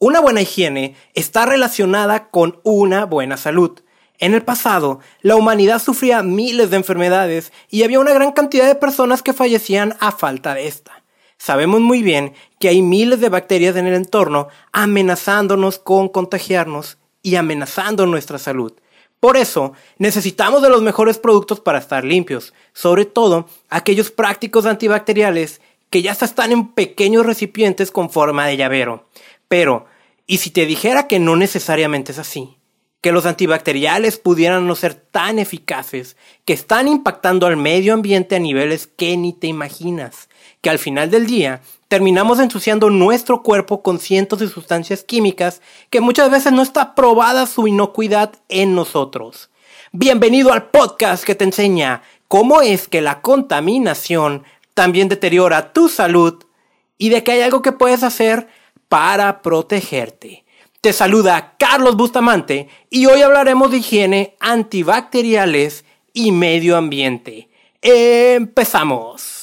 Una buena higiene está relacionada con una buena salud. En el pasado, la humanidad sufría miles de enfermedades y había una gran cantidad de personas que fallecían a falta de esta. Sabemos muy bien que hay miles de bacterias en el entorno amenazándonos con contagiarnos y amenazando nuestra salud. Por eso, necesitamos de los mejores productos para estar limpios, sobre todo aquellos prácticos antibacteriales que ya están en pequeños recipientes con forma de llavero. Pero, ¿y si te dijera que no necesariamente es así? Que los antibacteriales pudieran no ser tan eficaces, que están impactando al medio ambiente a niveles que ni te imaginas, que al final del día terminamos ensuciando nuestro cuerpo con cientos de sustancias químicas que muchas veces no está probada su inocuidad en nosotros. Bienvenido al podcast que te enseña cómo es que la contaminación también deteriora tu salud y de que hay algo que puedes hacer para protegerte. Te saluda Carlos Bustamante y hoy hablaremos de higiene antibacteriales y medio ambiente. Empezamos.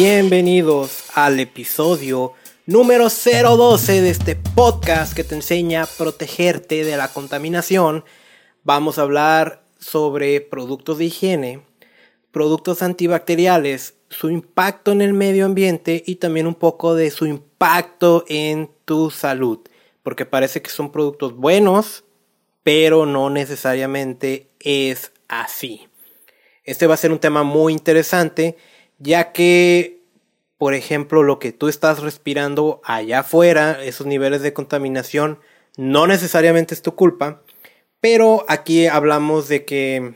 Bienvenidos al episodio número 012 de este podcast que te enseña a protegerte de la contaminación. Vamos a hablar sobre productos de higiene, productos antibacteriales, su impacto en el medio ambiente y también un poco de su impacto en tu salud. Porque parece que son productos buenos, pero no necesariamente es así. Este va a ser un tema muy interesante ya que, por ejemplo, lo que tú estás respirando allá afuera, esos niveles de contaminación, no necesariamente es tu culpa, pero aquí hablamos de que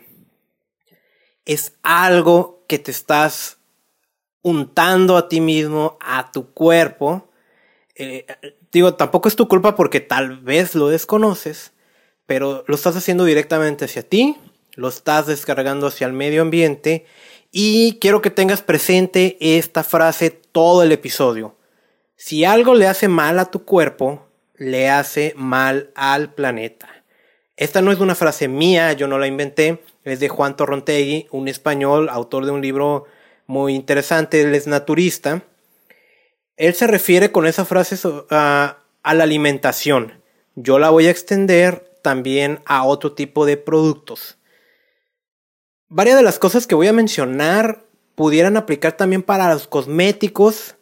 es algo que te estás untando a ti mismo, a tu cuerpo. Eh, digo, tampoco es tu culpa porque tal vez lo desconoces, pero lo estás haciendo directamente hacia ti, lo estás descargando hacia el medio ambiente y quiero que tengas presente esta frase todo el episodio. Si algo le hace mal a tu cuerpo, le hace mal al planeta. Esta no es una frase mía, yo no la inventé, es de Juan Torrontegui, un español, autor de un libro muy interesante, él es naturista. Él se refiere con esa frase a, a la alimentación. Yo la voy a extender también a otro tipo de productos varias de las cosas que voy a mencionar pudieran aplicar también para los cosméticos.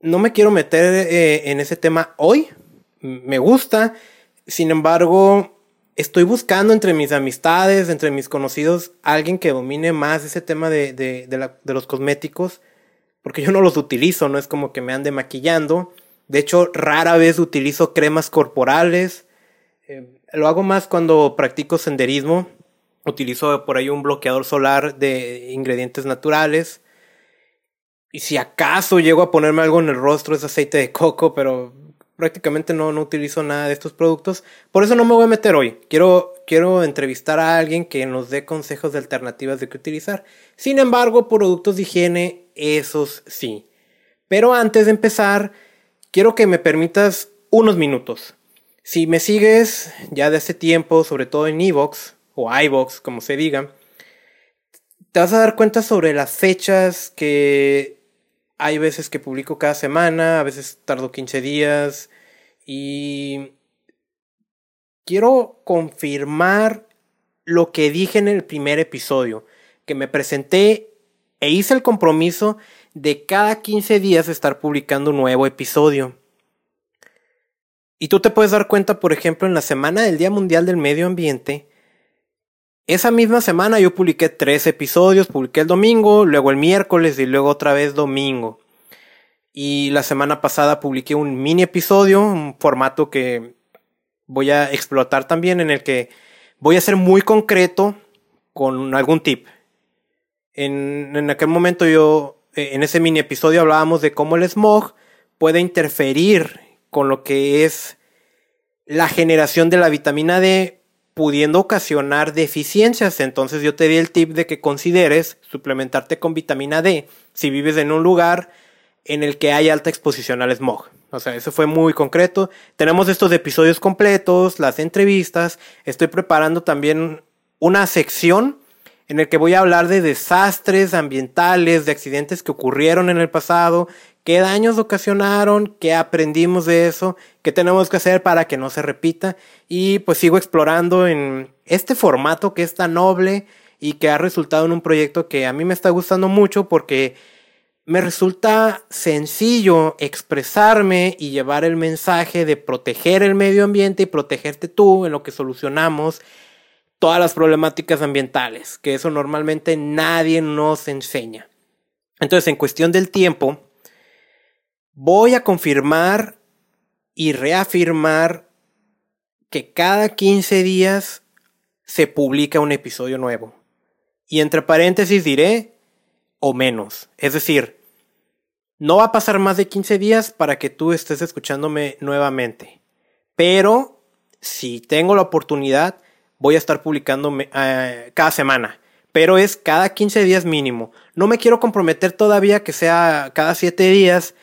No me quiero meter eh, en ese tema hoy. Me gusta. Sin embargo, estoy buscando entre mis amistades, entre mis conocidos, alguien que domine más ese tema de, los cosméticos. Porque yo no los utilizo, no es como que me ande maquillando. De hecho, rara vez utilizo cremas corporales. Eh, lo hago más cuando practico senderismo Utilizo por ahí un bloqueador solar de ingredientes naturales. Y si acaso llego a ponerme algo en el rostro es aceite de coco, pero prácticamente no, no utilizo nada de estos productos. Por eso no me voy a meter hoy. Quiero, quiero entrevistar a alguien que nos dé consejos de alternativas de qué utilizar. Sin embargo, productos de higiene, esos sí. Pero antes de empezar, quiero que me permitas unos minutos. Si me sigues ya de hace tiempo, sobre todo en Evox, o iBox, como se diga, te vas a dar cuenta sobre las fechas que hay veces que publico cada semana, a veces tardo 15 días y quiero confirmar lo que dije en el primer episodio, que me presenté e hice el compromiso de cada 15 días estar publicando un nuevo episodio. Y tú te puedes dar cuenta, por ejemplo, en la semana del Día Mundial del Medio Ambiente, esa misma semana yo publiqué tres episodios, publiqué el domingo, luego el miércoles y luego otra vez domingo. Y la semana pasada publiqué un mini episodio, un formato que voy a explotar también en el que voy a ser muy concreto con algún tip. En, en aquel momento yo, eh, en ese mini episodio hablábamos de cómo el smog puede interferir con lo que es la generación de la vitamina D pudiendo ocasionar deficiencias. Entonces yo te di el tip de que consideres suplementarte con vitamina D si vives en un lugar en el que hay alta exposición al smog. O sea, eso fue muy concreto. Tenemos estos episodios completos, las entrevistas. Estoy preparando también una sección en el que voy a hablar de desastres ambientales, de accidentes que ocurrieron en el pasado, qué daños ocasionaron, qué aprendimos de eso, qué tenemos que hacer para que no se repita. Y pues sigo explorando en este formato que es tan noble y que ha resultado en un proyecto que a mí me está gustando mucho porque me resulta sencillo expresarme y llevar el mensaje de proteger el medio ambiente y protegerte tú en lo que solucionamos todas las problemáticas ambientales, que eso normalmente nadie nos enseña. Entonces, en cuestión del tiempo, voy a confirmar y reafirmar que cada 15 días se publica un episodio nuevo. Y entre paréntesis diré o menos. Es decir, no va a pasar más de 15 días para que tú estés escuchándome nuevamente. Pero si tengo la oportunidad, voy a estar publicando eh, cada semana. Pero es cada 15 días mínimo. No me quiero comprometer todavía que sea cada 7 días.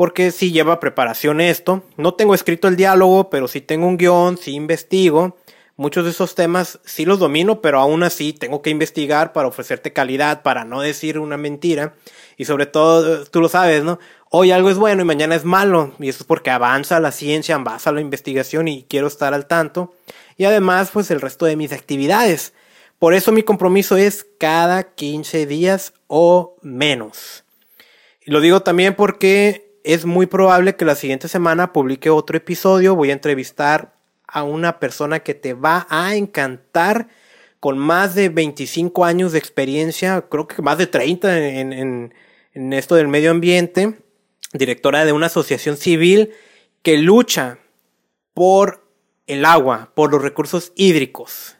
Porque si lleva preparación esto. No tengo escrito el diálogo, pero si tengo un guion, si investigo. Muchos de esos temas sí los domino, pero aún así tengo que investigar para ofrecerte calidad, para no decir una mentira. Y sobre todo, tú lo sabes, ¿no? Hoy algo es bueno y mañana es malo. Y eso es porque avanza la ciencia, avanza la investigación y quiero estar al tanto. Y además, pues el resto de mis actividades. Por eso mi compromiso es cada 15 días o menos. Y lo digo también porque es muy probable que la siguiente semana publique otro episodio. Voy a entrevistar a una persona que te va a encantar con más de 25 años de experiencia, creo que más de 30 en, esto del medio ambiente, directora de una asociación civil que lucha por el agua, por los recursos hídricos.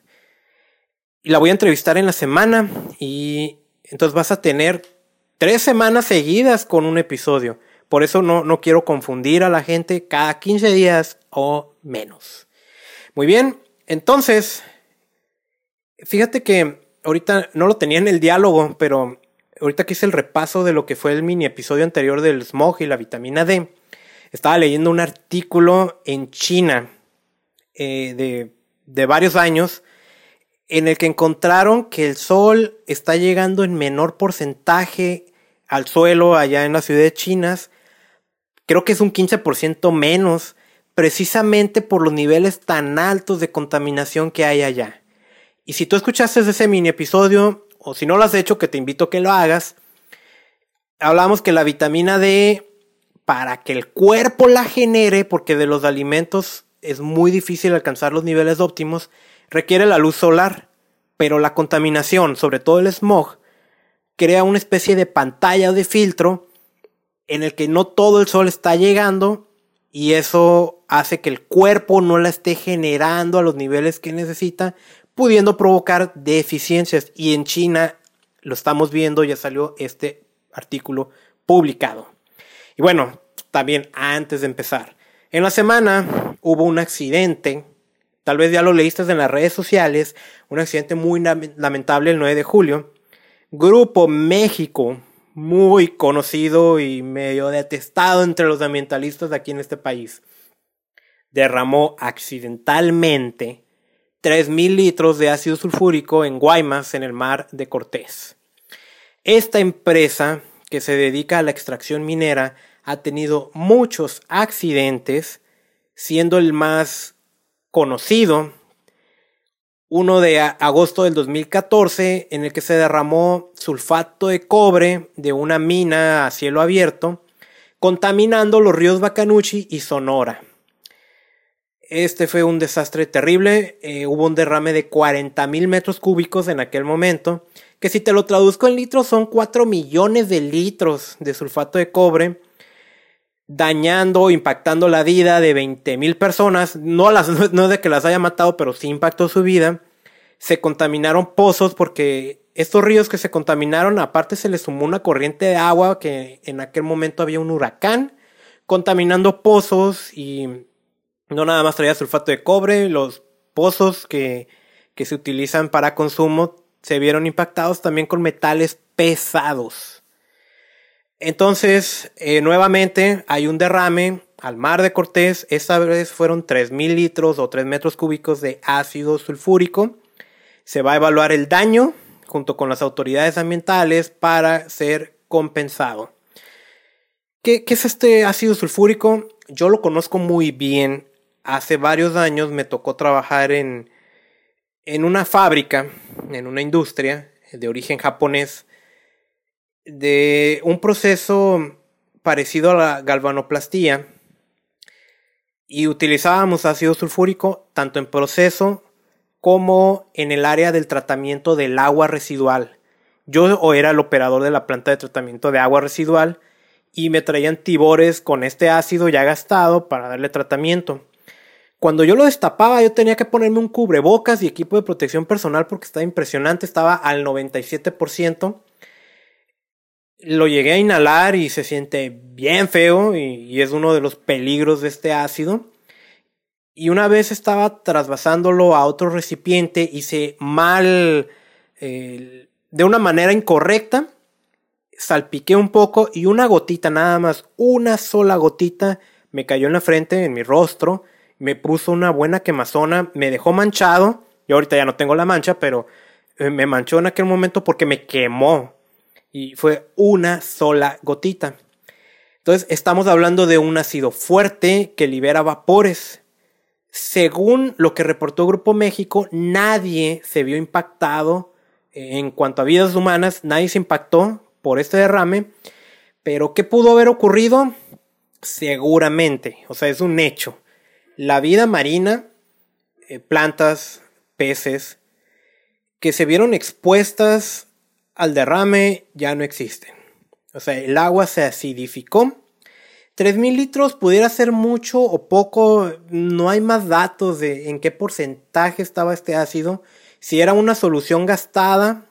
Y la voy a entrevistar en la semana y entonces vas a tener tres semanas seguidas con un episodio. Por eso no, no quiero confundir a la gente cada 15 días o menos. Muy bien, entonces, fíjate que ahorita no lo tenía en el diálogo, pero ahorita que hice el repaso de lo que fue el mini episodio anterior del smog y la vitamina D, estaba leyendo un artículo en China eh, de, de varios años en el que encontraron que el sol está llegando en menor porcentaje al suelo allá en las ciudades chinas. Creo que es un 15% menos precisamente por los niveles tan altos de contaminación que hay allá. Y si tú escuchaste ese mini episodio, o si no lo has hecho, que te invito a que lo hagas, hablamos que la vitamina D, para que el cuerpo la genere, porque de los alimentos es muy difícil alcanzar los niveles óptimos, requiere la luz solar. Pero la contaminación, sobre todo el smog, crea una especie de pantalla de filtro en el que no todo el sol está llegando y eso hace que el cuerpo no la esté generando a los niveles que necesita, pudiendo provocar deficiencias. Y en China lo estamos viendo, ya salió este artículo publicado. Y bueno, también antes de empezar, en la semana hubo un accidente, tal vez ya lo leíste en las redes sociales, un accidente muy lamentable el 9 de julio. Grupo México muy conocido y medio detestado entre los ambientalistas aquí en este país, derramó accidentalmente 3.000 litros de ácido sulfúrico en Guaymas, en el mar de Cortés. Esta empresa, que se dedica a la extracción minera, ha tenido muchos accidentes, siendo el más conocido uno de agosto del 2014 en el que se derramó sulfato de cobre de una mina a cielo abierto, contaminando los ríos Bacanuchi y Sonora. Este fue un desastre terrible, eh, hubo un derrame de 40 mil metros cúbicos en aquel momento, que si te lo traduzco en litros son 4 millones de litros de sulfato de cobre, dañando, impactando la vida de 20 mil personas. No, las, no de que las haya matado, pero sí impactó su vida. Se contaminaron pozos porque estos ríos que se contaminaron, aparte se les sumó una corriente de agua que en aquel momento había un huracán, contaminando pozos y No nada más traía sulfato de cobre, los pozos que, que se utilizan para consumo se vieron impactados también con metales pesados. Entonces, eh, nuevamente hay un derrame al mar de Cortés. Esta vez fueron 3.000 litros o 3 metros cúbicos de ácido sulfúrico. Se va a evaluar el daño junto con las autoridades ambientales para ser compensado. ¿Qué, ¿Qué, es este ácido sulfúrico? Yo lo conozco muy bien. Hace varios años me tocó trabajar en, en una fábrica, en una industria de origen japonés, de un proceso parecido a la galvanoplastía y utilizábamos ácido sulfúrico tanto en proceso como en el área del tratamiento del agua residual. Yo era el operador de la planta de tratamiento de agua residual y me traían tibores con este ácido ya gastado para darle tratamiento. Cuando yo lo destapaba, yo tenía que ponerme un cubrebocas y equipo de protección personal porque estaba impresionante, estaba al 97%. Lo llegué a inhalar y se siente bien feo y, es uno de los peligros de este ácido. Y una vez estaba trasvasándolo a otro recipiente, hice mal, eh, de una manera incorrecta, salpiqué un poco y una gotita nada más, una sola gotita me cayó en la frente, en mi rostro me puso una buena quemazona, me dejó manchado. Yo ahorita ya no tengo la mancha, pero eh, me manchó en aquel momento porque me quemó. Y fue una sola gotita. Entonces estamos hablando de un ácido fuerte que libera vapores. Según lo que reportó Grupo México, nadie se vio impactado en cuanto a vidas humanas, nadie se impactó por este derrame. Pero ¿qué pudo haber ocurrido? Seguramente, o sea, es un hecho la vida marina, eh, plantas, peces, que se vieron expuestas al derrame ya no existen. O sea, el agua se acidificó. 3.000 litros pudiera ser mucho o poco, no hay más datos de en qué porcentaje estaba este ácido, si era una solución gastada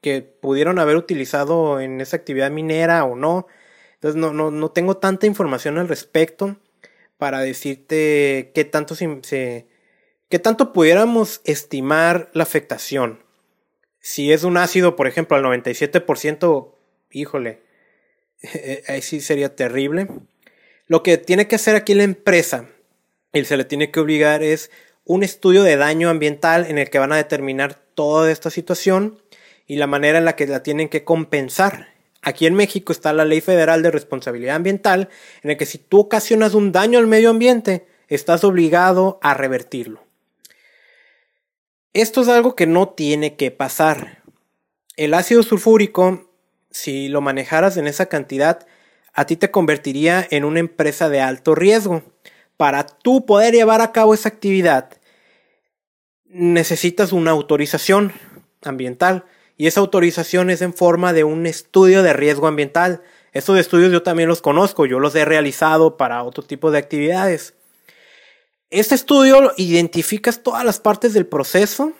que pudieron haber utilizado en esa actividad minera o no. Entonces no, no, no tengo tanta información al respecto para decirte qué tanto se, qué tanto pudiéramos estimar la afectación. Si es un ácido, por ejemplo, al 97%, híjole, ahí sí sería terrible. Lo que tiene que hacer aquí la empresa, y se le tiene que obligar, es un estudio de daño ambiental en el que van a determinar toda esta situación y la manera en la que la tienen que compensar. Aquí en México está la Ley Federal de Responsabilidad Ambiental, en el que si tú ocasionas un daño al medio ambiente, estás obligado a revertirlo. Esto es algo que no tiene que pasar. El ácido sulfúrico, si lo manejaras en esa cantidad, a ti te convertiría en una empresa de alto riesgo. Para tú poder llevar a cabo esa actividad, necesitas una autorización ambiental y esa autorización es en forma de un estudio de riesgo ambiental. Estos estudios yo también los conozco, yo los he realizado para otro tipo de actividades. Este estudio identificas todas las partes del proceso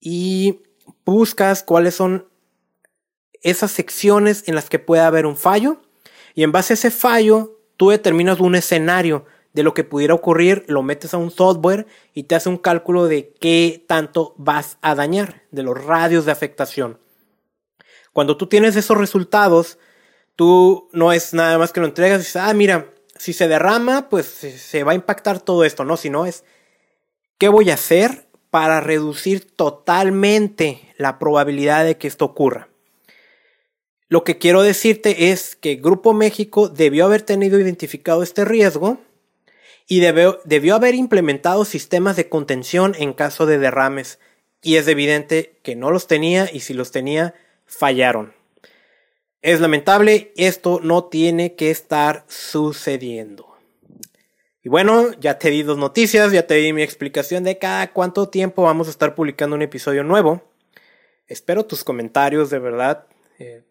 y buscas cuáles son esas secciones en las que puede haber un fallo y en base a ese fallo tú determinas un escenario de lo que pudiera ocurrir, lo metes a un software y te hace un cálculo de qué tanto vas a dañar, de los radios de afectación. Cuando tú tienes esos resultados, tú no es nada más que lo entregas y dices, ah, mira, si se derrama, pues se va a impactar todo esto, ¿no? Si no es, ¿qué voy a hacer para reducir totalmente la probabilidad de que esto ocurra? Lo que quiero decirte es que Grupo México debió haber tenido identificado este riesgo y debió, debió haber implementado sistemas de contención en caso de derrames. Y es evidente que no los tenía y si los tenía, fallaron. Es lamentable, esto no tiene que estar sucediendo. Y bueno, ya te di dos noticias, ya te di mi explicación de cada cuánto tiempo vamos a estar publicando un episodio nuevo. Espero tus comentarios, de verdad. Eh,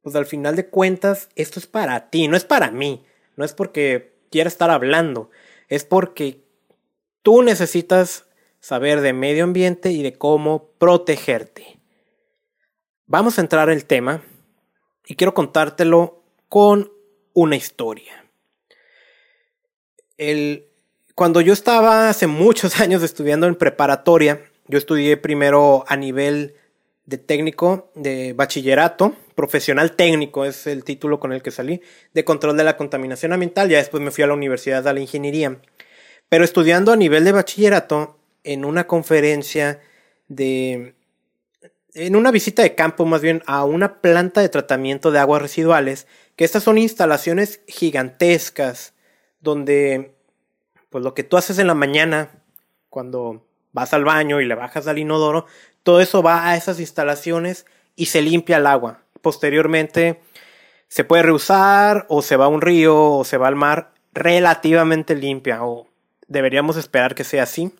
pues al final de cuentas, esto es para ti, no es para mí. No es porque quiera estar hablando es porque tú necesitas saber de medio ambiente y de cómo protegerte. Vamos a entrar el tema y quiero contártelo con una historia. el, cuando yo estaba hace muchos años estudiando en preparatoria, yo estudié primero a nivel de técnico de bachillerato, profesional técnico es el título con el que salí, de control de la contaminación ambiental, ya después me fui a la universidad de la ingeniería. Pero estudiando a nivel de bachillerato, en una conferencia de... en una visita de campo más bien a una planta de tratamiento de aguas residuales, que estas son instalaciones gigantescas, donde pues lo que tú haces en la mañana, cuando vas al baño y le bajas al inodoro, todo eso va a esas instalaciones y se limpia el agua. Posteriormente se puede reusar o se va a un río o se va al mar relativamente limpia o deberíamos esperar que sea así.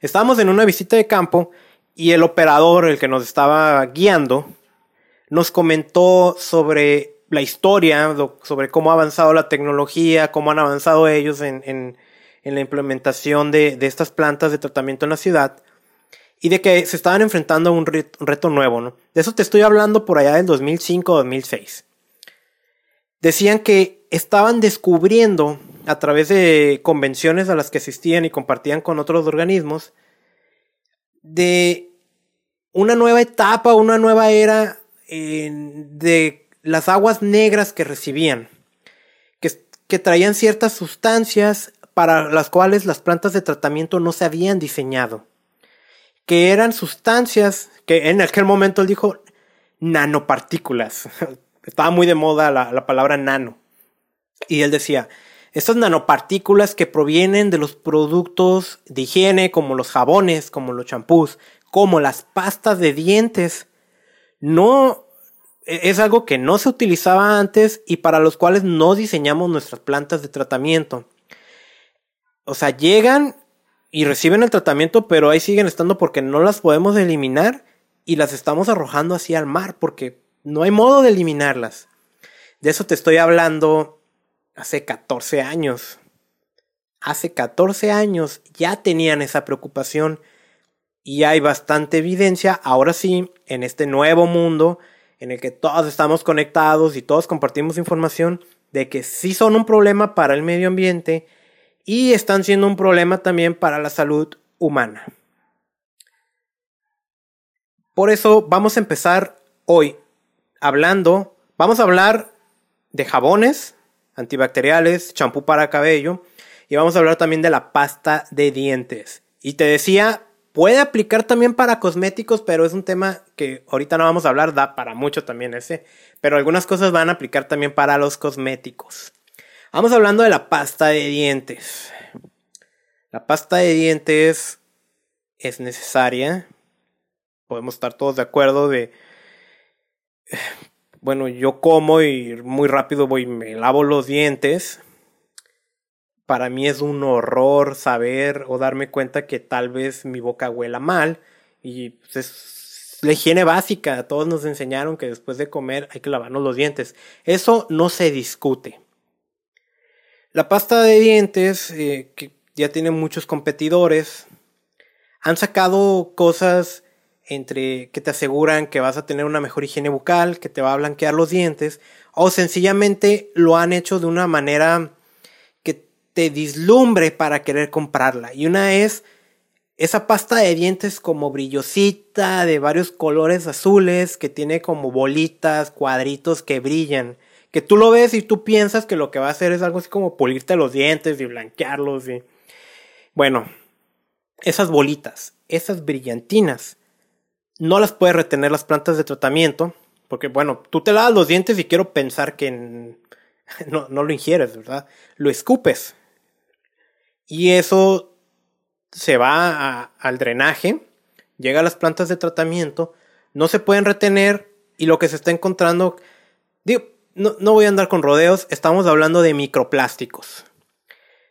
Estábamos en una visita de campo y el operador, el que nos estaba guiando, nos comentó sobre la historia, sobre cómo ha avanzado la tecnología, cómo han avanzado ellos en, la implementación de, de, estas plantas de tratamiento en la ciudad y de que se estaban enfrentando a un reto, nuevo. De eso te estoy hablando por allá del 2005-2006. Decían que estaban descubriendo a través de convenciones a las que asistían y compartían con otros organismos de una nueva etapa, una nueva era de las aguas negras que recibían, que, que traían ciertas sustancias para las cuales las plantas de tratamiento no se habían diseñado que eran sustancias que en aquel momento él dijo nanopartículas. Estaba muy de moda la, palabra nano. Y él decía, estas nanopartículas que provienen de los productos de higiene, como los jabones, como los champús, como las pastas de dientes, no e, es algo que no se utilizaba antes y para los cuales no diseñamos nuestras plantas de tratamiento. O sea, llegan y reciben el tratamiento, pero ahí siguen estando porque no las podemos eliminar y las estamos arrojando así al mar porque no hay modo de eliminarlas. De eso te estoy hablando hace 14 años. Hace 14 años ya tenían esa preocupación y hay bastante evidencia, ahora sí, en este nuevo mundo en el que todos estamos conectados y todos compartimos información de que sí son un problema para el medio ambiente y están siendo un problema también para la salud humana. Por eso vamos a empezar hoy hablando, vamos a hablar de jabones antibacteriales, champú para cabello y vamos a hablar también de la pasta de dientes. Y te decía, puede aplicar también para cosméticos, pero es un tema que ahorita no vamos a hablar, da para mucho también ese, pero algunas cosas van a aplicar también para los cosméticos. Vamos hablando de la pasta de dientes. La pasta de dientes es necesaria. Podemos estar todos de acuerdo de... Bueno, yo como y muy rápido voy y me lavo los dientes. Para mí es un horror saber o darme cuenta que tal vez mi boca huela mal. Y pues, es la higiene básica. Todos nos enseñaron que después de comer hay que lavarnos los dientes. Eso no se discute. La pasta de dientes, eh, que ya tiene muchos competidores, han sacado cosas entre que te aseguran que vas a tener una mejor higiene bucal, que te va a blanquear los dientes, o sencillamente lo han hecho de una manera que te dislumbre para querer comprarla. Y una es esa pasta de dientes como brillosita, de varios colores azules, que tiene como bolitas, cuadritos que brillan que tú lo ves y tú piensas que lo que va a hacer es algo así como pulirte los dientes y blanquearlos y bueno, esas bolitas, esas brillantinas, no las puedes retener las plantas de tratamiento, porque bueno, tú te lavas los dientes y quiero pensar que no, no lo ingieres, ¿verdad? Lo escupes. Y eso se va al drenaje, llega a las plantas de tratamiento, no se pueden retener y lo que se está encontrando, digo, no, no voy a andar con rodeos, estamos hablando de microplásticos.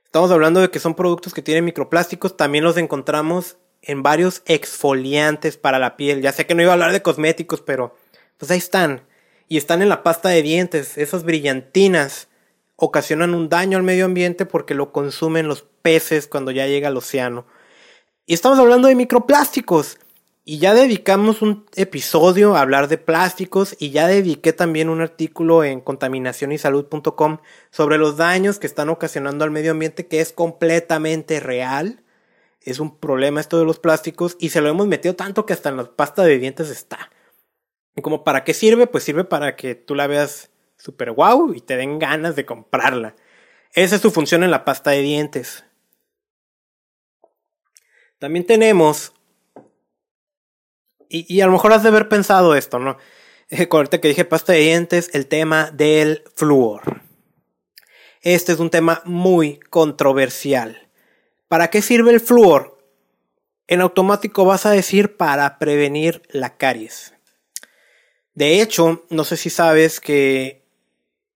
Estamos hablando de que son productos que tienen microplásticos, también los encontramos en varios exfoliantes para la piel. Ya sé que no iba a hablar de cosméticos, pero pues ahí están. Y están en la pasta de dientes. Esas brillantinas ocasionan un daño al medio ambiente porque lo consumen los peces cuando ya llega al océano. Y estamos hablando de microplásticos. y ya dedicamos un episodio a hablar de plásticos y ya dediqué también un artículo en contaminacionysalud.com sobre los daños que están ocasionando al medio ambiente que es completamente real. Es un problema esto de los plásticos y se lo hemos metido tanto que hasta en la pasta de dientes está. ¿Y como para qué sirve? Pues sirve para que tú la veas super guau y te den ganas de comprarla. Esa es su función en la pasta de dientes. También tenemos y, a lo mejor has de haber pensado esto, ¿no? Ahorita que dije pasta de dientes, el tema del flúor. Este es un tema muy controversial. ¿Para qué sirve el flúor? En automático vas a decir para prevenir la caries. De hecho, no sé si sabes que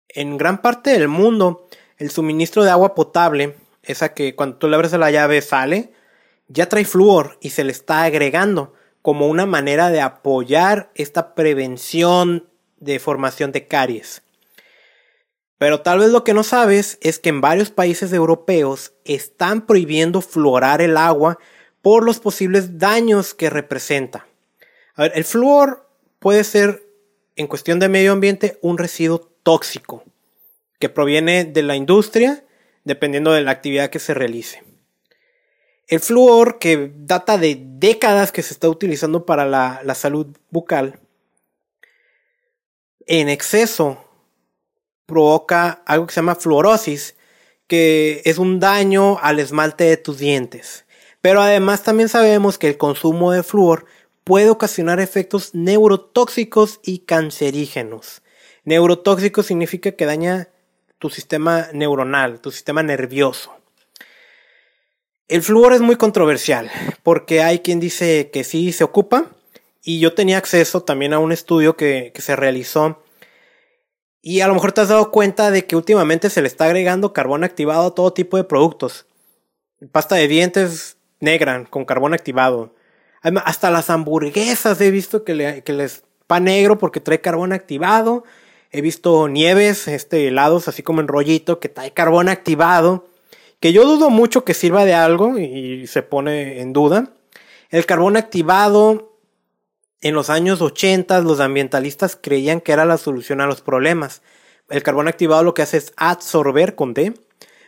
en gran parte del mundo el suministro de agua potable, esa que cuando tú le abres la llave sale, ya trae flúor y se le está agregando como una manera de apoyar esta prevención de formación de caries. Pero tal vez lo que no sabes es que en varios países europeos están prohibiendo fluorar el agua por los posibles daños que representa. El flúor puede ser, en cuestión de medio ambiente, un residuo tóxico que proviene de la industria dependiendo de la actividad que se realice. El flúor, que data de décadas que se está utilizando para la salud bucal, en exceso provoca algo que se llama fluorosis, que es un daño al esmalte de tus dientes. Pero además también sabemos que el consumo de flúor puede ocasionar efectos neurotóxicos y cancerígenos. Neurotóxico significa que daña tu sistema neuronal, tu sistema nervioso. El flúor es muy controversial porque hay quien dice que sí se ocupa y yo tenía acceso también a un estudio que, se realizó y a lo mejor te has dado cuenta de que últimamente se le está agregando carbón activado a todo tipo de productos. Pasta de dientes negra con carbón activado. Hasta las hamburguesas he visto que, le, que les pa negro porque trae carbón activado. He visto nieves, este, helados así como en rollito que trae carbón activado que yo dudo mucho que sirva de algo y se pone en duda. El carbón activado en los años 80 los ambientalistas creían que era la solución a los problemas. El carbón activado lo que hace es absorber con D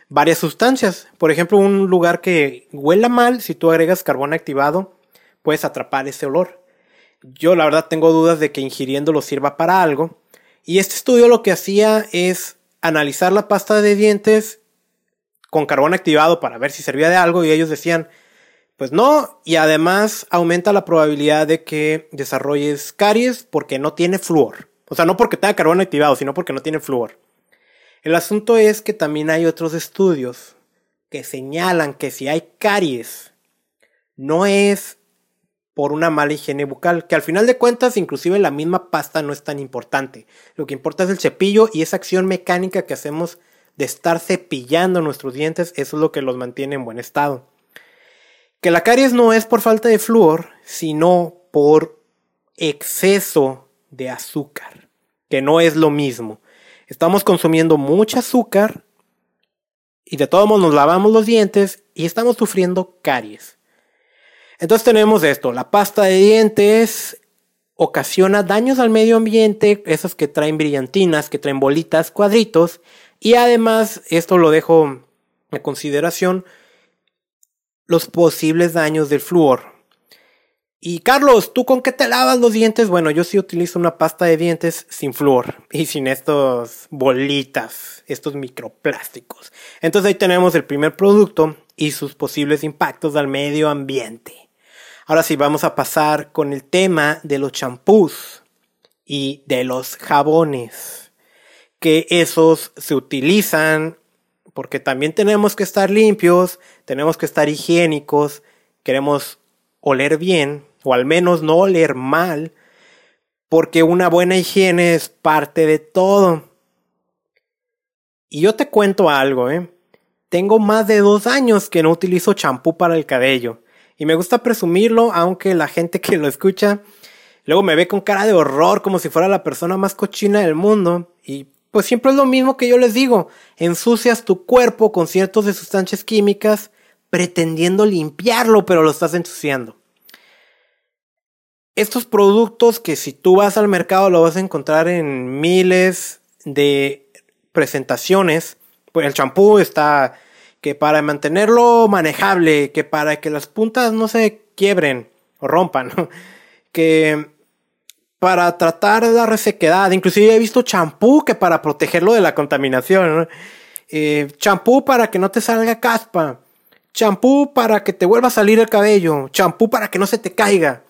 varias sustancias. Por ejemplo, un lugar que huela mal, si tú agregas carbón activado, puedes atrapar ese olor. Yo la verdad tengo dudas de que ingiriéndolo sirva para algo. Y este estudio lo que hacía es analizar la pasta de dientes con carbón activado para ver si servía de algo y ellos decían, pues no, y además aumenta la probabilidad de que desarrolles caries porque no tiene flúor. O sea, no porque tenga carbón activado, sino porque no tiene flúor. El asunto es que también hay otros estudios que señalan que si hay caries, no es por una mala higiene bucal, que al final de cuentas inclusive la misma pasta no es tan importante. Lo que importa es el cepillo y esa acción mecánica que hacemos de estar cepillando nuestros dientes, eso es lo que los mantiene en buen estado. Que la caries no es por falta de flúor, sino por exceso de azúcar, que no es lo mismo. Estamos consumiendo mucho azúcar y de todos modos nos lavamos los dientes y estamos sufriendo caries. Entonces tenemos esto, la pasta de dientes ocasiona daños al medio ambiente, esos que traen brillantinas, que traen bolitas, cuadritos, y además, esto lo dejo a consideración, los posibles daños del flúor. Y Carlos, ¿tú con qué te lavas los dientes? Bueno, yo sí utilizo una pasta de dientes sin flúor y sin estos bolitas, estos microplásticos. Entonces ahí tenemos el primer producto y sus posibles impactos al medio ambiente. Ahora sí, vamos a pasar con el tema de los champús y de los jabones que esos se utilizan porque también tenemos que estar limpios, tenemos que estar higiénicos, queremos oler bien o al menos no oler mal, porque una buena higiene es parte de todo. Y yo te cuento algo, ¿eh? Tengo más de dos años que no utilizo champú para el cabello. Y me gusta presumirlo, aunque la gente que lo escucha luego me ve con cara de horror como si fuera la persona más cochina del mundo. Y pues siempre es lo mismo que yo les digo, ensucias tu cuerpo con ciertos de sustancias químicas pretendiendo limpiarlo, pero lo estás ensuciando. estos productos que si tú vas al mercado lo vas a encontrar en miles de presentaciones. Pues el champú está que para mantenerlo manejable, que para que las puntas no se quiebren o rompan, que para tratar la resequedad, inclusive he visto champú que para protegerlo de la contaminación, eh, champú para que no te salga caspa, champú para que te vuelva a salir el cabello, champú para que no se te caiga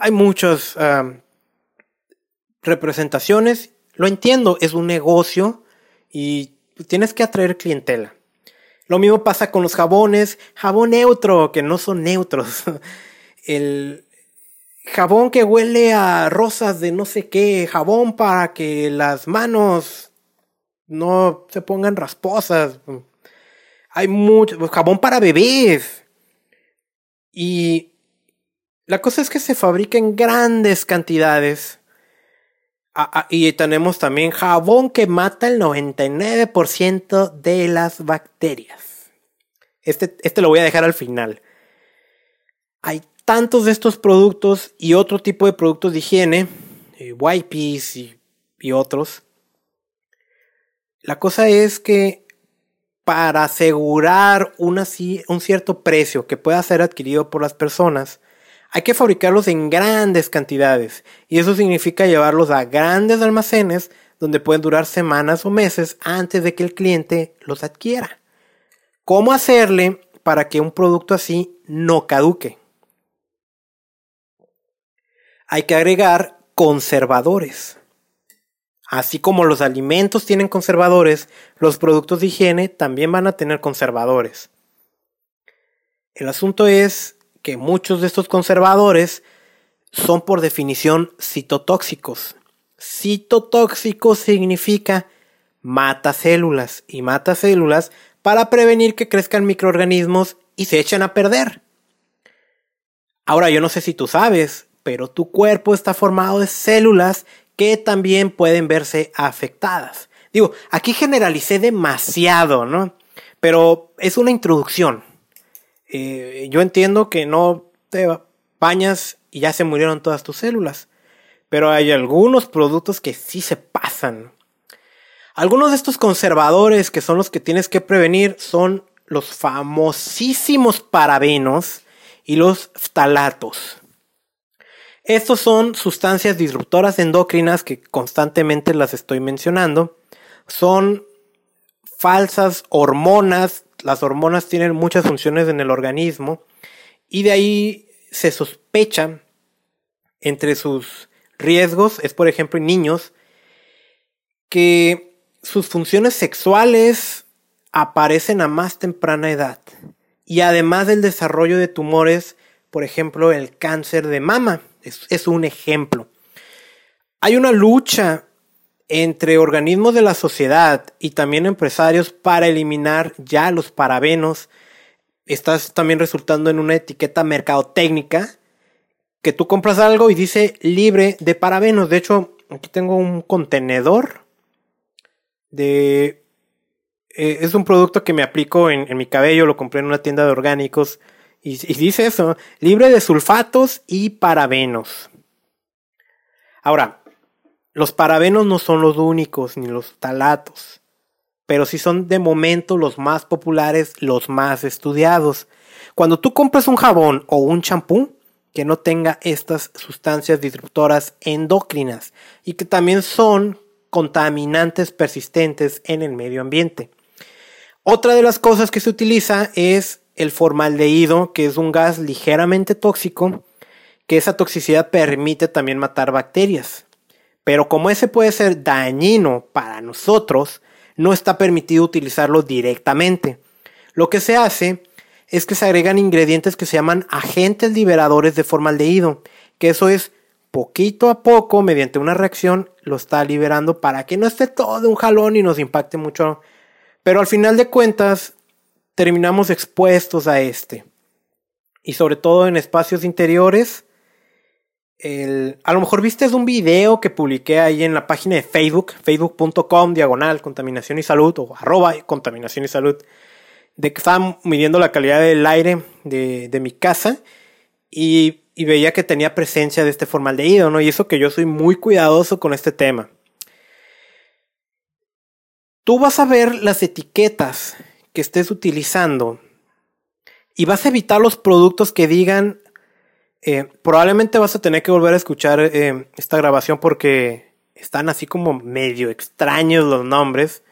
hay muchas representaciones. Lo entiendo, es un negocio y tienes que atraer clientela. Lo mismo pasa con los jabones, jabón neutro, que no son neutros. El jabón que huele a rosas de no sé qué, jabón para que las manos no se pongan rasposas. Hay mucho jabón para bebés. Y la cosa es que se fabrica en grandes cantidades. Ah, ah, y tenemos también jabón que mata el 99% de las bacterias. Este, este lo voy a dejar al final. Hay tantos de estos productos y otro tipo de productos de higiene, eh, wipes y, y otros. La cosa es que para asegurar un cierto precio que pueda ser adquirido por las personas, hay que fabricarlos en grandes cantidades y eso significa llevarlos a grandes almacenes donde pueden durar semanas o meses antes de que el cliente los adquiera. ¿Cómo hacerle para que un producto así no caduque? Hay que agregar conservadores. Así como los alimentos tienen conservadores, los productos de higiene también van a tener conservadores. El asunto es que muchos de estos conservadores son por definición citotóxicos. Citotóxico significa mata células y mata células para prevenir que crezcan microorganismos y se echen a perder. Ahora yo no sé si tú sabes, pero tu cuerpo está formado de células que también pueden verse afectadas. Digo, aquí generalicé demasiado, ¿no? Pero es una introducción. Eh, yo entiendo que no te bañas y ya se murieron todas tus células. Pero hay algunos productos que sí se pasan. Algunos de estos conservadores que son los que tienes que prevenir son los famosísimos parabenos y los ftalatos. Estos son sustancias disruptoras endocrinas que constantemente las estoy mencionando. Son falsas hormonas. Las hormonas tienen muchas funciones en el organismo y de ahí se sospecha entre sus riesgos, es por ejemplo en niños, que sus funciones sexuales aparecen a más temprana edad. Y además del desarrollo de tumores, por ejemplo el cáncer de mama, es, un ejemplo. Hay una lucha entre organismos de la sociedad y también empresarios para eliminar ya los parabenos. Estás también resultando en una etiqueta mercadotécnica que tú compras algo y dice libre de parabenos. De hecho, aquí tengo un contenedor de... Eh, es un producto que me aplico en, mi cabello, lo compré en una tienda de orgánicos y, dice eso, libre de sulfatos y parabenos. Ahora, los parabenos no son los únicos, ni los talatos, pero sí son de momento los más populares, los más estudiados. Cuando tú compras un jabón o un champú que no tenga estas sustancias disruptoras endocrinas y que también son contaminantes persistentes en el medio ambiente. Otra de las cosas que se utiliza es el formaldehído, que es un gas ligeramente tóxico, que esa toxicidad permite también matar bacterias. Pero como ese puede ser dañino para nosotros, no está permitido utilizarlo directamente. Lo que se hace es que se agregan ingredientes que se llaman agentes liberadores de formaldehído, que eso es poquito a poco, mediante una reacción, lo está liberando para que no esté todo un jalón y nos impacte mucho. Pero al final de cuentas, terminamos expuestos a este. Y sobre todo en espacios interiores, a lo mejor viste un video que publiqué ahí en la página de Facebook, facebook.com diagonal contaminación y salud o arroba contaminación y salud, de que estaban midiendo la calidad del aire de, mi casa y, y veía que tenía presencia de este formaldehído, ¿no? Y eso que yo soy muy cuidadoso con este tema. Tú vas a ver las etiquetas que estés utilizando y vas a evitar los productos que digan, eh, probablemente vas a tener que volver a escuchar eh, esta grabación porque están así como medio extraños los nombres,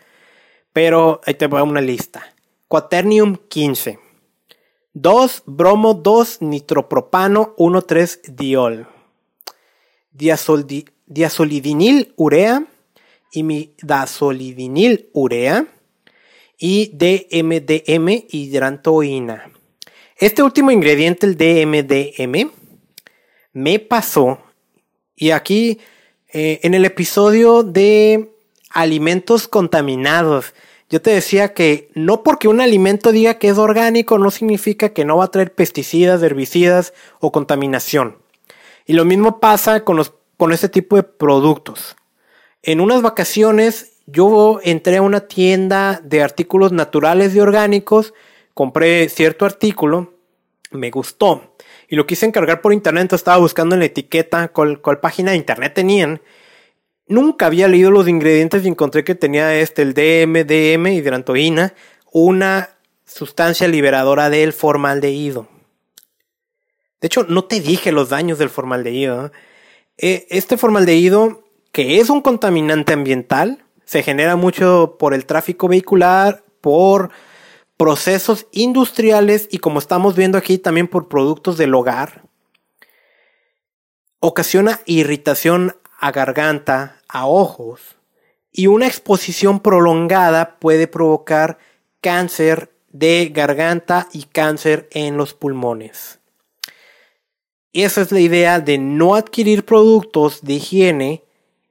pero ahí te voy a una lista. Quaternium 15. 2 bromo 2 nitropropano 1,3 diol. diazolidinil urea y midasolidinil urea y DMDM hidrantoína. Este último ingrediente, el DMDM, me pasó y aquí eh, en el episodio de alimentos contaminados yo te decía que no porque un alimento diga que es orgánico no significa que no va a traer pesticidas, herbicidas o contaminación. Y lo mismo pasa con, los, con este tipo de productos. En unas vacaciones yo entré a una tienda de artículos naturales y orgánicos, compré cierto artículo, me gustó y lo quise encargar por internet, entonces estaba buscando en la etiqueta cuál, página de internet tenían Nunca había leído los ingredientes y encontré que tenía este, el DMDM, hidrantoína, una sustancia liberadora del formaldehído. De hecho, no te dije los daños del formaldehído. Eh, este formaldehído, que es un contaminante ambiental, se genera mucho por el tráfico vehicular, por procesos industriales y como estamos viendo aquí también por productos del hogar. Ocasiona irritación a garganta, a ojos, y una exposición prolongada puede provocar cáncer de garganta y cáncer en los pulmones. Esa es la idea de no adquirir productos de higiene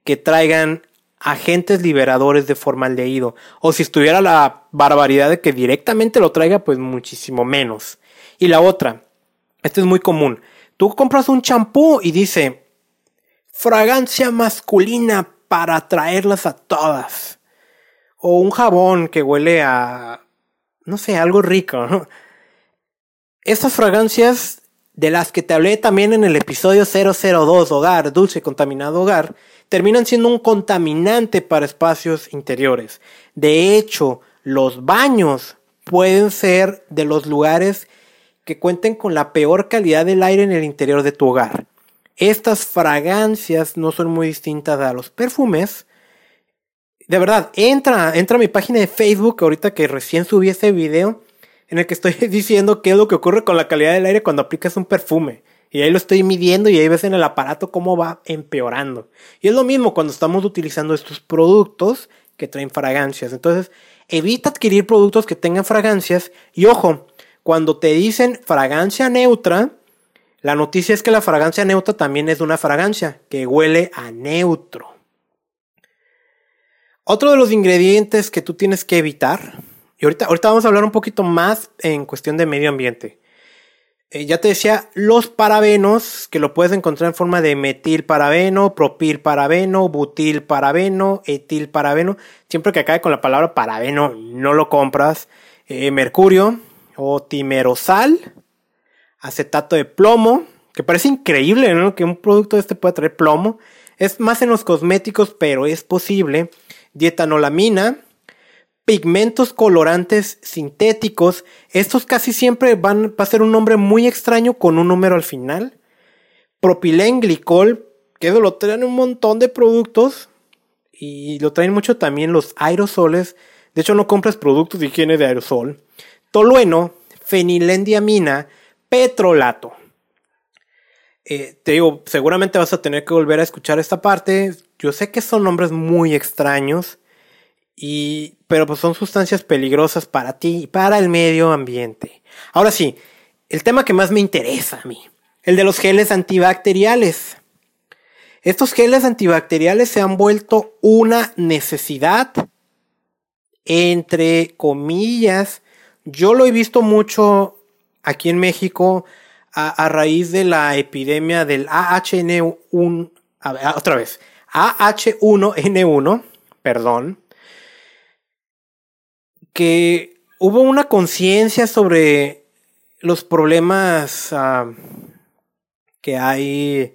que traigan agentes liberadores de formaldehído. O si estuviera la barbaridad de que directamente lo traiga, pues muchísimo menos. Y la otra, esto es muy común. Tú compras un champú y dice fragancia masculina para atraerlas a todas. O un jabón que huele a, no sé, algo rico. Estas fragancias de las que te hablé también en el episodio 002, hogar, dulce contaminado hogar, terminan siendo un contaminante para espacios interiores. De hecho, los baños pueden ser de los lugares que cuenten con la peor calidad del aire en el interior de tu hogar. Estas fragancias no son muy distintas a los perfumes. De verdad, entra, entra a mi página de Facebook ahorita que recién subí ese video en el que estoy diciendo qué es lo que ocurre con la calidad del aire cuando aplicas un perfume. Y ahí lo estoy midiendo y ahí ves en el aparato cómo va empeorando. Y es lo mismo cuando estamos utilizando estos productos que traen fragancias. Entonces, evita adquirir productos que tengan fragancias. Y ojo, cuando te dicen fragancia neutra, la noticia es que la fragancia neutra también es una fragancia que huele a neutro. Otro de los ingredientes que tú tienes que evitar, y ahorita, ahorita vamos a hablar un poquito más en cuestión de medio ambiente. Eh, ya te decía, los parabenos, que lo puedes encontrar en forma de metilparabeno, propilparabeno, butilparabeno, etilparabeno. Siempre que acabe con la palabra parabeno, no lo compras. Eh, mercurio o timerosal acetato de plomo, que parece increíble, ¿no? Que un producto de este pueda traer plomo. Es más en los cosméticos, pero es posible. Dietanolamina, pigmentos colorantes sintéticos. Estos casi siempre van a ser un nombre muy extraño con un número al final. Propilenglicol, que eso lo traen un montón de productos. Y lo traen mucho también los aerosoles. De hecho, no compras productos de higiene de aerosol. Tolueno, fenilendiamina, petrolato. Eh, te digo, seguramente vas a tener que volver a escuchar esta parte. Yo sé que son nombres muy extraños, y, pero pues son sustancias peligrosas para ti y para el medio ambiente. Ahora sí, el tema que más me interesa a mí, el de los geles antibacteriales. Estos geles antibacteriales se han vuelto una necesidad, entre comillas. Yo lo he visto mucho aquí en México a, raíz de la epidemia del AHN1, otra vez, AH1N1, perdón, que hubo una conciencia sobre los problemas que hay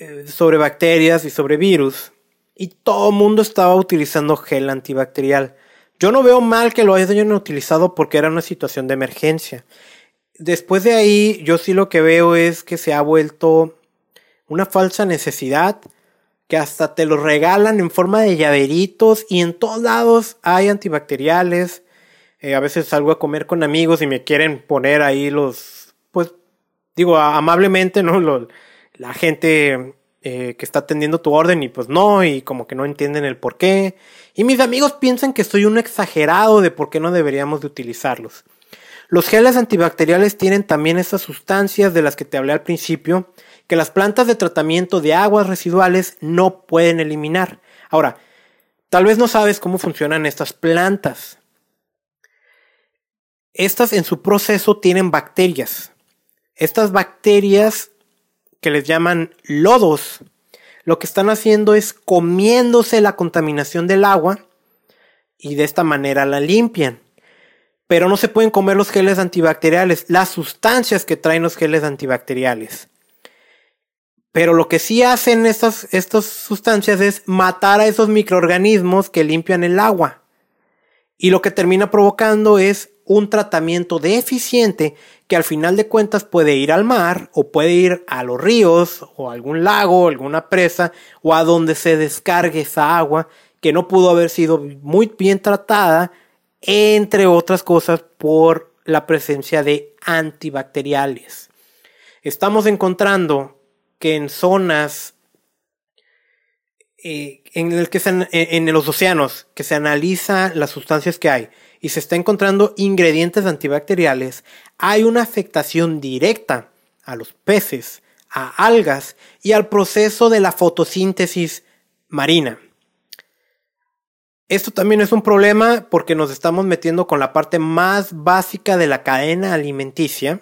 eh, sobre bacterias y sobre virus. Y todo el mundo estaba utilizando gel antibacterial. Yo no veo mal que lo hayan utilizado porque era una situación de emergencia. Después de ahí, yo sí lo que veo es que se ha vuelto una falsa necesidad que hasta te lo regalan en forma de llaveritos y en todos lados hay antibacteriales. Eh, a veces salgo a comer con amigos y me quieren poner ahí los, pues, digo, amablemente, ¿no? la gente eh, que está atendiendo tu orden y pues no, y como que no entienden el por qué. Y mis amigos piensan que soy un exagerado de por qué no deberíamos de utilizarlos. Los geles antibacteriales tienen también esas sustancias de las que te hablé al principio, que las plantas de tratamiento de aguas residuales no pueden eliminar. Ahora, tal vez no sabes cómo funcionan estas plantas. Estas en su proceso tienen bacterias. Estas bacterias que les llaman lodos, lo que están haciendo es comiéndose la contaminación del agua y de esta manera la limpian. Pero no se pueden comer los geles antibacteriales, las sustancias que traen los geles antibacteriales. Pero lo que sí hacen estas, sustancias es matar a esos microorganismos que limpian el agua. Y lo que termina provocando es un tratamiento deficiente que al final de cuentas puede ir al mar o puede ir a los ríos o a algún lago, alguna presa o a donde se descargue esa agua que no pudo haber sido muy bien tratada, entre otras cosas por la presencia de antibacteriales. Estamos encontrando que en zonas eh, en, que en, los océanos que se analiza las sustancias que hay y se está encontrando ingredientes antibacteriales, hay una afectación directa a los peces, a algas y al proceso de la fotosíntesis marina. Esto también es un problema porque nos estamos metiendo con la parte más básica de la cadena alimenticia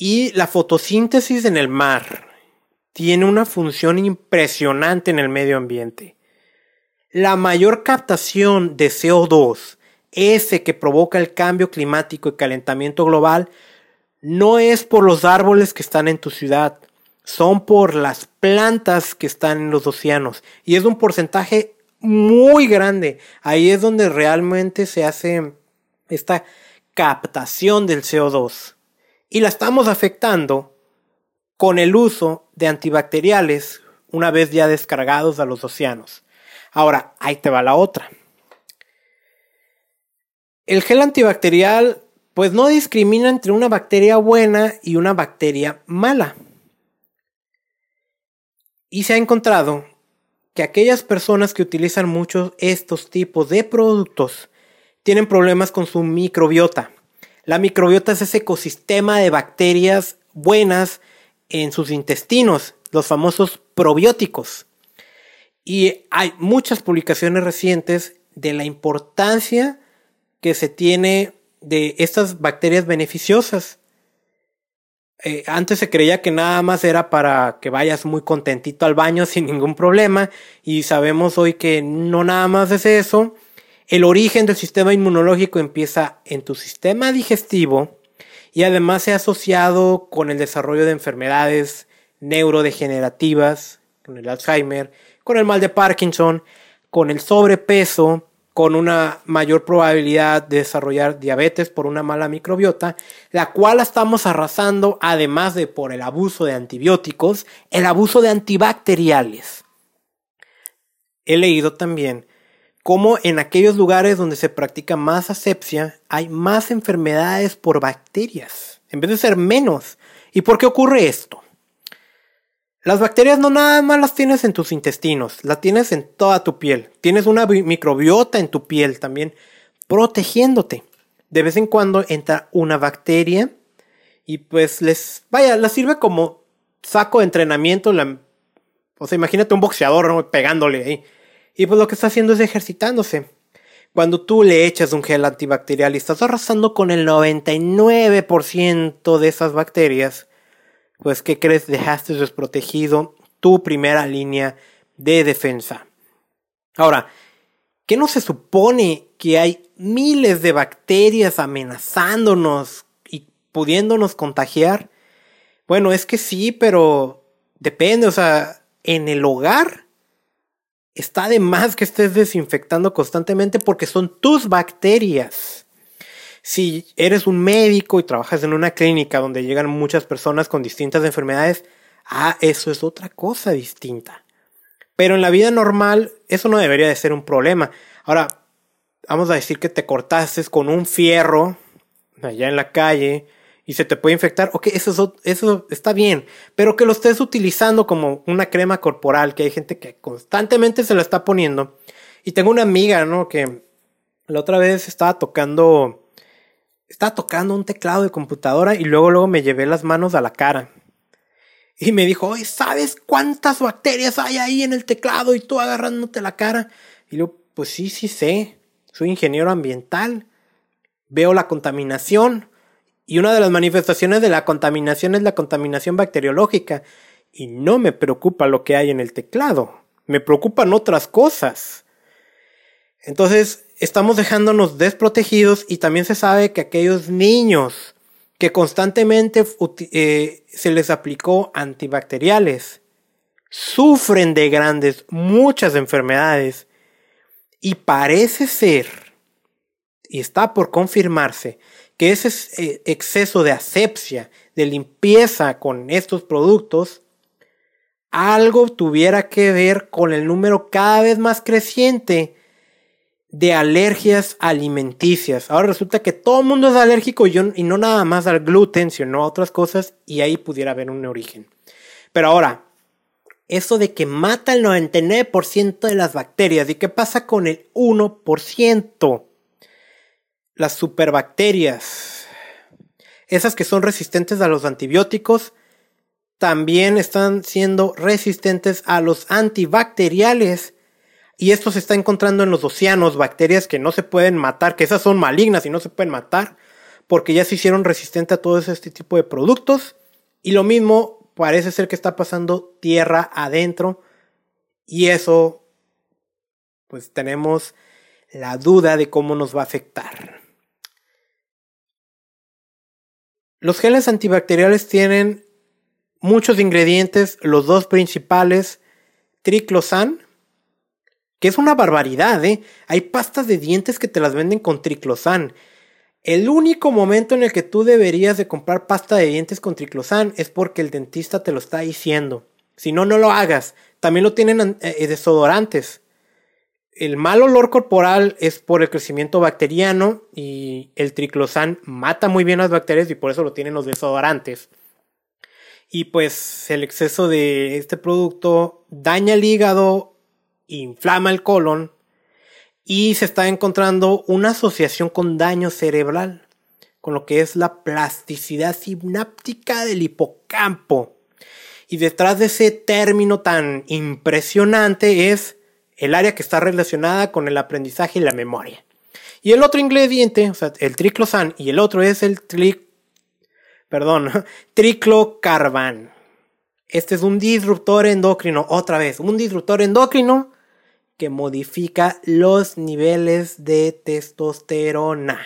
y la fotosíntesis en el mar tiene una función impresionante en el medio ambiente. La mayor captación de CO2, ese que provoca el cambio climático y calentamiento global, no es por los árboles que están en tu ciudad, son por las plantas que están en los océanos. Y es un porcentaje muy grande. Ahí es donde realmente se hace esta captación del CO2 y la estamos afectando con el uso de antibacteriales una vez ya descargados a los océanos. Ahora, ahí te va la otra. El gel antibacterial pues no discrimina entre una bacteria buena y una bacteria mala. Y se ha encontrado que aquellas personas que utilizan muchos estos tipos de productos tienen problemas con su microbiota. La microbiota es ese ecosistema de bacterias buenas en sus intestinos, los famosos probióticos. Y hay muchas publicaciones recientes de la importancia que se tiene de estas bacterias beneficiosas. Eh, antes se creía que nada más era para que vayas muy contentito al baño sin ningún problema y sabemos hoy que no nada más es eso, el origen del sistema inmunológico empieza en tu sistema digestivo y además se ha asociado con el desarrollo de enfermedades neurodegenerativas, con el Alzheimer, con el mal de Parkinson, con el sobrepeso, con una mayor probabilidad de desarrollar diabetes por una mala microbiota, la cual estamos arrasando además de por el abuso de antibióticos, el abuso de antibacteriales. He leído también como en aquellos lugares donde se practica más asepsia hay más enfermedades por bacterias, en vez de ser menos. ¿Y por qué ocurre esto? Las bacterias no nada más las tienes en tus intestinos, las tienes en toda tu piel. Tienes una microbiota en tu piel también protegiéndote. De vez en cuando entra una bacteria y pues les, vaya, la sirve como saco de entrenamiento. o sea, imagínate un boxeador pegándole ahí y pues lo que está haciendo es ejercitándose. Cuando tú le echas un gel antibacterial y estás arrasando con el 99% de esas bacterias, pues ¿qué crees? Dejaste desprotegido tu primera línea de defensa. Ahora, ¿qué no se supone que hay miles de bacterias amenazándonos y pudiéndonos contagiar? Bueno, es que sí, pero depende, o sea, en el hogar está de más que estés desinfectando constantemente porque son tus bacterias. Si eres un médico y trabajas en una clínica donde llegan muchas personas con distintas enfermedades, ah, eso es otra cosa distinta. Pero en la vida normal eso no debería de ser un problema. Ahora, vamos a decir que te cortaste con un fierro allá en la calle y se te puede infectar, ok, eso, eso está bien, pero que lo estés utilizando como una crema corporal, que hay gente que constantemente se la está poniendo. Y tengo una amiga, ¿no? Que la otra vez estaba tocando, estaba tocando un teclado de computadora y luego, luego me llevé las manos a la cara. Y me dijo, oye, ¿sabes cuántas bacterias hay ahí en el teclado y tú agarrándote la cara? Y yo, pues sí, sí sé, soy ingeniero ambiental, veo la contaminación, y una de las manifestaciones de la contaminación es la contaminación bacteriológica. Y no me preocupa lo que hay en el teclado. Me preocupan otras cosas. Entonces, estamos dejándonos desprotegidos y también se sabe que aquellos niños que constantemente eh, se les aplicó antibacteriales sufren de grandes, muchas enfermedades. Y parece ser, y está por confirmarse, que ese eh, exceso de asepsia, de limpieza con estos productos, algo tuviera que ver con el número cada vez más creciente de alergias alimenticias. Ahora resulta que todo el mundo es alérgico y, y no nada más al gluten, sino a otras cosas, y ahí pudiera haber un origen. Pero ahora, eso de que mata el 99% de las bacterias, ¿y qué pasa con el 1%? Las superbacterias, esas que son resistentes a los antibióticos, también están siendo resistentes a los antibacteriales. Y esto se está encontrando en los océanos, bacterias que no se pueden matar, que esas son malignas y no se pueden matar, porque ya se hicieron resistentes a todo este tipo de productos. Y lo mismo parece ser que está pasando tierra adentro. Y eso, pues tenemos la duda de cómo nos va a afectar. Los geles antibacteriales tienen muchos ingredientes, los dos principales, triclosan, que es una barbaridad, ¿eh? Hay pastas de dientes que te las venden con triclosan. El único momento en el que tú deberías de comprar pasta de dientes con triclosan es porque el dentista te lo está diciendo. Si no, no lo hagas. También lo tienen eh, desodorantes el mal olor corporal es por el crecimiento bacteriano y el triclosan mata muy bien las bacterias y por eso lo tienen los desodorantes. Y pues el exceso de este producto daña el hígado, inflama el colon y se está encontrando una asociación con daño cerebral, con lo que es la plasticidad sináptica del hipocampo. Y detrás de ese término tan impresionante es el área que está relacionada con el aprendizaje y la memoria. Y el otro ingrediente, o sea, el triclosan, y el otro es el tri, perdón, triclocarban. Este es un disruptor endocrino, otra vez, un disruptor endocrino que modifica los niveles de testosterona.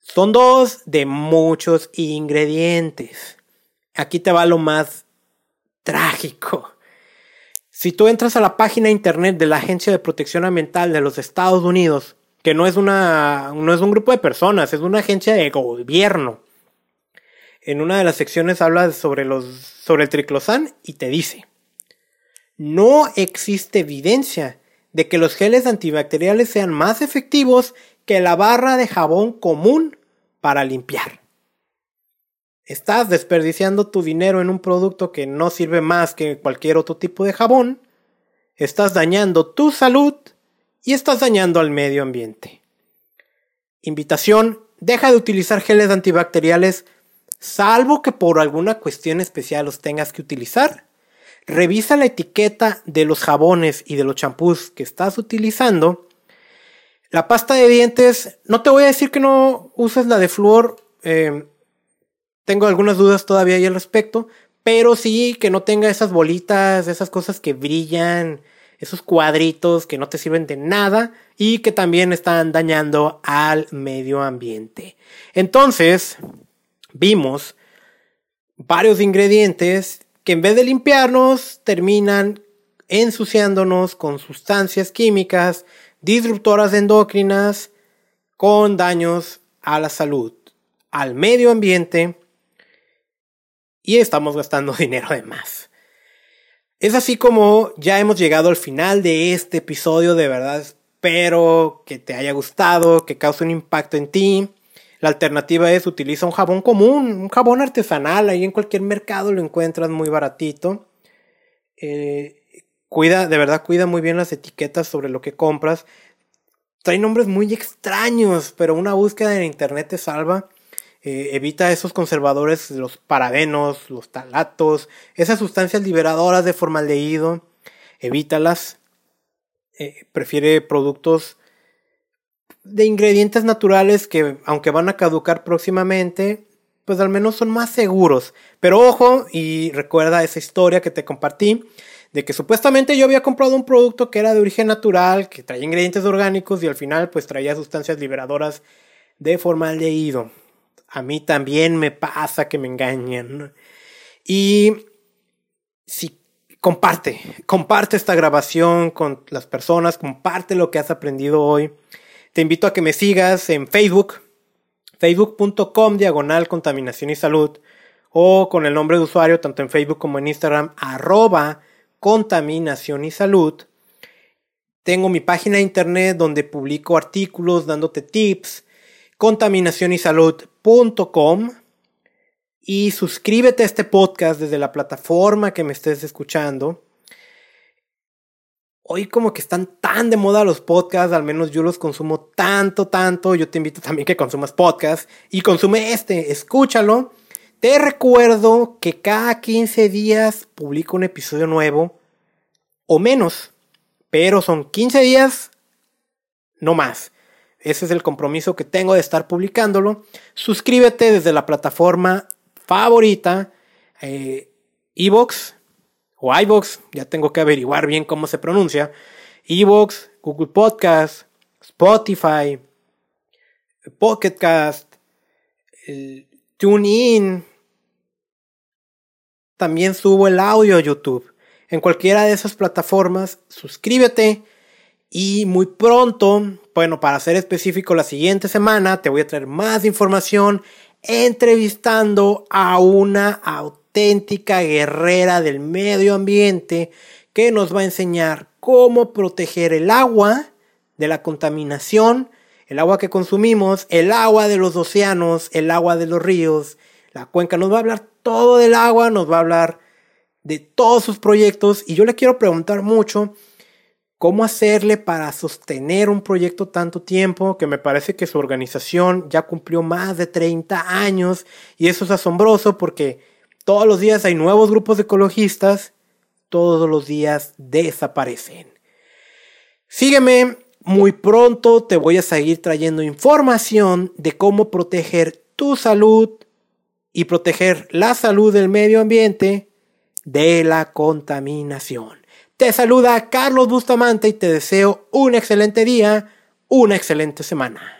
Son dos de muchos ingredientes. Aquí te va lo más trágico. Si tú entras a la página internet de la Agencia de Protección Ambiental de los Estados Unidos, que no es, una, no es un grupo de personas, es una agencia de gobierno. En una de las secciones habla sobre, los, sobre el triclosan y te dice, no existe evidencia de que los geles antibacteriales sean más efectivos que la barra de jabón común para limpiar. Estás desperdiciando tu dinero en un producto que no sirve más que cualquier otro tipo de jabón. Estás dañando tu salud y estás dañando al medio ambiente. Invitación, deja de utilizar geles antibacteriales salvo que por alguna cuestión especial los tengas que utilizar. Revisa la etiqueta de los jabones y de los champús que estás utilizando. La pasta de dientes, no te voy a decir que no uses la de flúor. Eh, tengo algunas dudas todavía ahí al respecto, pero sí que no tenga esas bolitas, esas cosas que brillan, esos cuadritos que no te sirven de nada y que también están dañando al medio ambiente. Entonces, vimos varios ingredientes que en vez de limpiarnos terminan ensuciándonos con sustancias químicas disruptoras endocrinas con daños a la salud, al medio ambiente y estamos gastando dinero de más. Es así como ya hemos llegado al final de este episodio, de verdad espero que te haya gustado, que cause un impacto en ti. La alternativa es utiliza un jabón común, un jabón artesanal, ahí en cualquier mercado lo encuentras muy baratito. Eh, cuida, de verdad cuida muy bien las etiquetas sobre lo que compras. Trae nombres muy extraños, pero una búsqueda en internet te salva. Eh, evita esos conservadores, los parabenos, los talatos, esas sustancias liberadoras de formaldehído. Evítalas. Eh, prefiere productos de ingredientes naturales que, aunque van a caducar próximamente, pues al menos son más seguros. Pero ojo, y recuerda esa historia que te compartí, de que supuestamente yo había comprado un producto que era de origen natural, que traía ingredientes orgánicos y al final pues traía sustancias liberadoras de formaldehído. A mí también me pasa que me engañan. Y si comparte, comparte esta grabación con las personas, comparte lo que has aprendido hoy. Te invito a que me sigas en Facebook, facebook.com diagonal contaminación y salud, o con el nombre de usuario tanto en Facebook como en Instagram, arroba contaminación y salud. Tengo mi página de internet donde publico artículos dándote tips, contaminacionysalud.com y suscríbete a este podcast desde la plataforma que me estés escuchando. Hoy como que están tan de moda los podcasts, al menos yo los consumo tanto, tanto. Yo te invito también que consumas podcasts y consume este, escúchalo te recuerdo que cada 15 días publico un episodio nuevo o menos, pero son 15 días, no más. Ese es el compromiso que tengo de estar publicándolo. Suscríbete desde la plataforma favorita, eh, Evox o iVox, ya tengo que averiguar bien cómo se pronuncia. Evox, Google Podcast, Spotify, Pocket Cast, TuneIn. También subo el audio a YouTube. En cualquiera de esas plataformas, suscríbete. Y muy pronto, bueno, para ser específico, la siguiente semana te voy a traer más información entrevistando a una auténtica guerrera del medio ambiente que nos va a enseñar cómo proteger el agua de la contaminación el agua que consumimos, el agua de los océanos, el agua de los ríos, la cuenca. Nos va a hablar todo del agua, nos va a hablar de todos sus proyectos y yo le quiero preguntar mucho cómo hacerle para sostener un proyecto tanto tiempo, que me parece que su organización ya cumplió más de 30 años y eso es asombroso porque todos los días hay nuevos grupos de ecologistas, todos los días desaparecen. Sígueme muy pronto te voy a seguir trayendo información de cómo proteger tu salud y proteger la salud del medio ambiente de la contaminación. Te saluda Carlos Bustamante y te deseo un excelente día, una excelente semana.